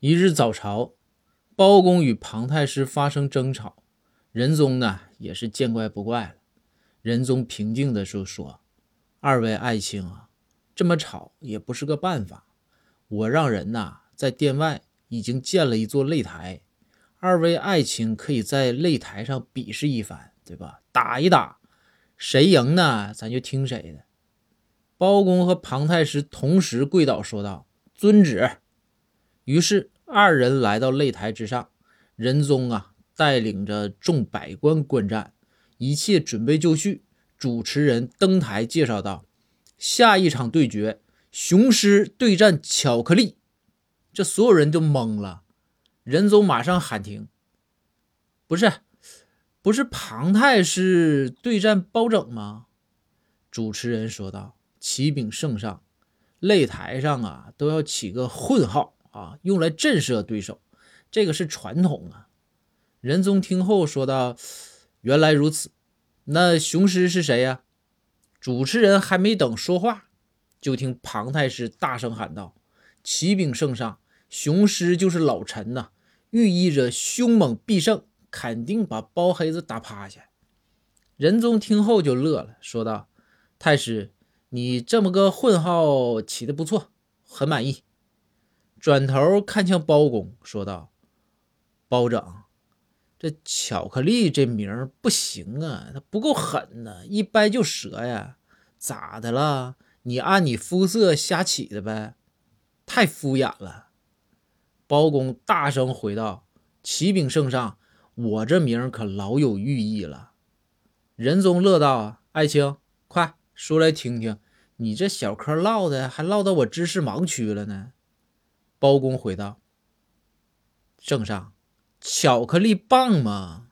一日早朝，包公与庞太师发生争吵，仁宗呢也是见怪不怪了。仁宗平静的说说：“二位爱卿啊，这么吵也不是个办法。我让人呐在殿外已经建了一座擂台，二位爱卿可以在擂台上比试一番，对吧？打一打，谁赢呢，咱就听谁的。”包公和庞太师同时跪倒说道：“遵旨。”于是二人来到擂台之上，仁宗啊带领着众百官观战，一切准备就绪。主持人登台介绍道：“下一场对决，雄狮对战巧克力。”这所有人就懵了。仁宗马上喊停：“不是，不是庞太师对战包拯吗？”主持人说道：“启禀圣上，擂台上啊都要起个混号。”啊，用来震慑对手，这个是传统啊。仁宗听后说道：“原来如此，那雄狮是谁呀？”主持人还没等说话，就听庞太师大声喊道：“启禀圣上，雄狮就是老臣呐，寓意着凶猛必胜，肯定把包黑子打趴下。”仁宗听后就乐了，说道：“太师，你这么个混号起的不错，很满意。”转头看向包公，说道：“包拯，这巧克力这名儿不行啊，它不够狠呐，一掰就折呀，咋的了？你按你肤色瞎起的呗，太敷衍了。”包公大声回道：“启禀圣上，我这名可老有寓意了。”仁宗乐道：“爱卿，快说来听听，你这小嗑唠的还唠到我知识盲区了呢。”包公回道：“圣上，巧克力棒吗。”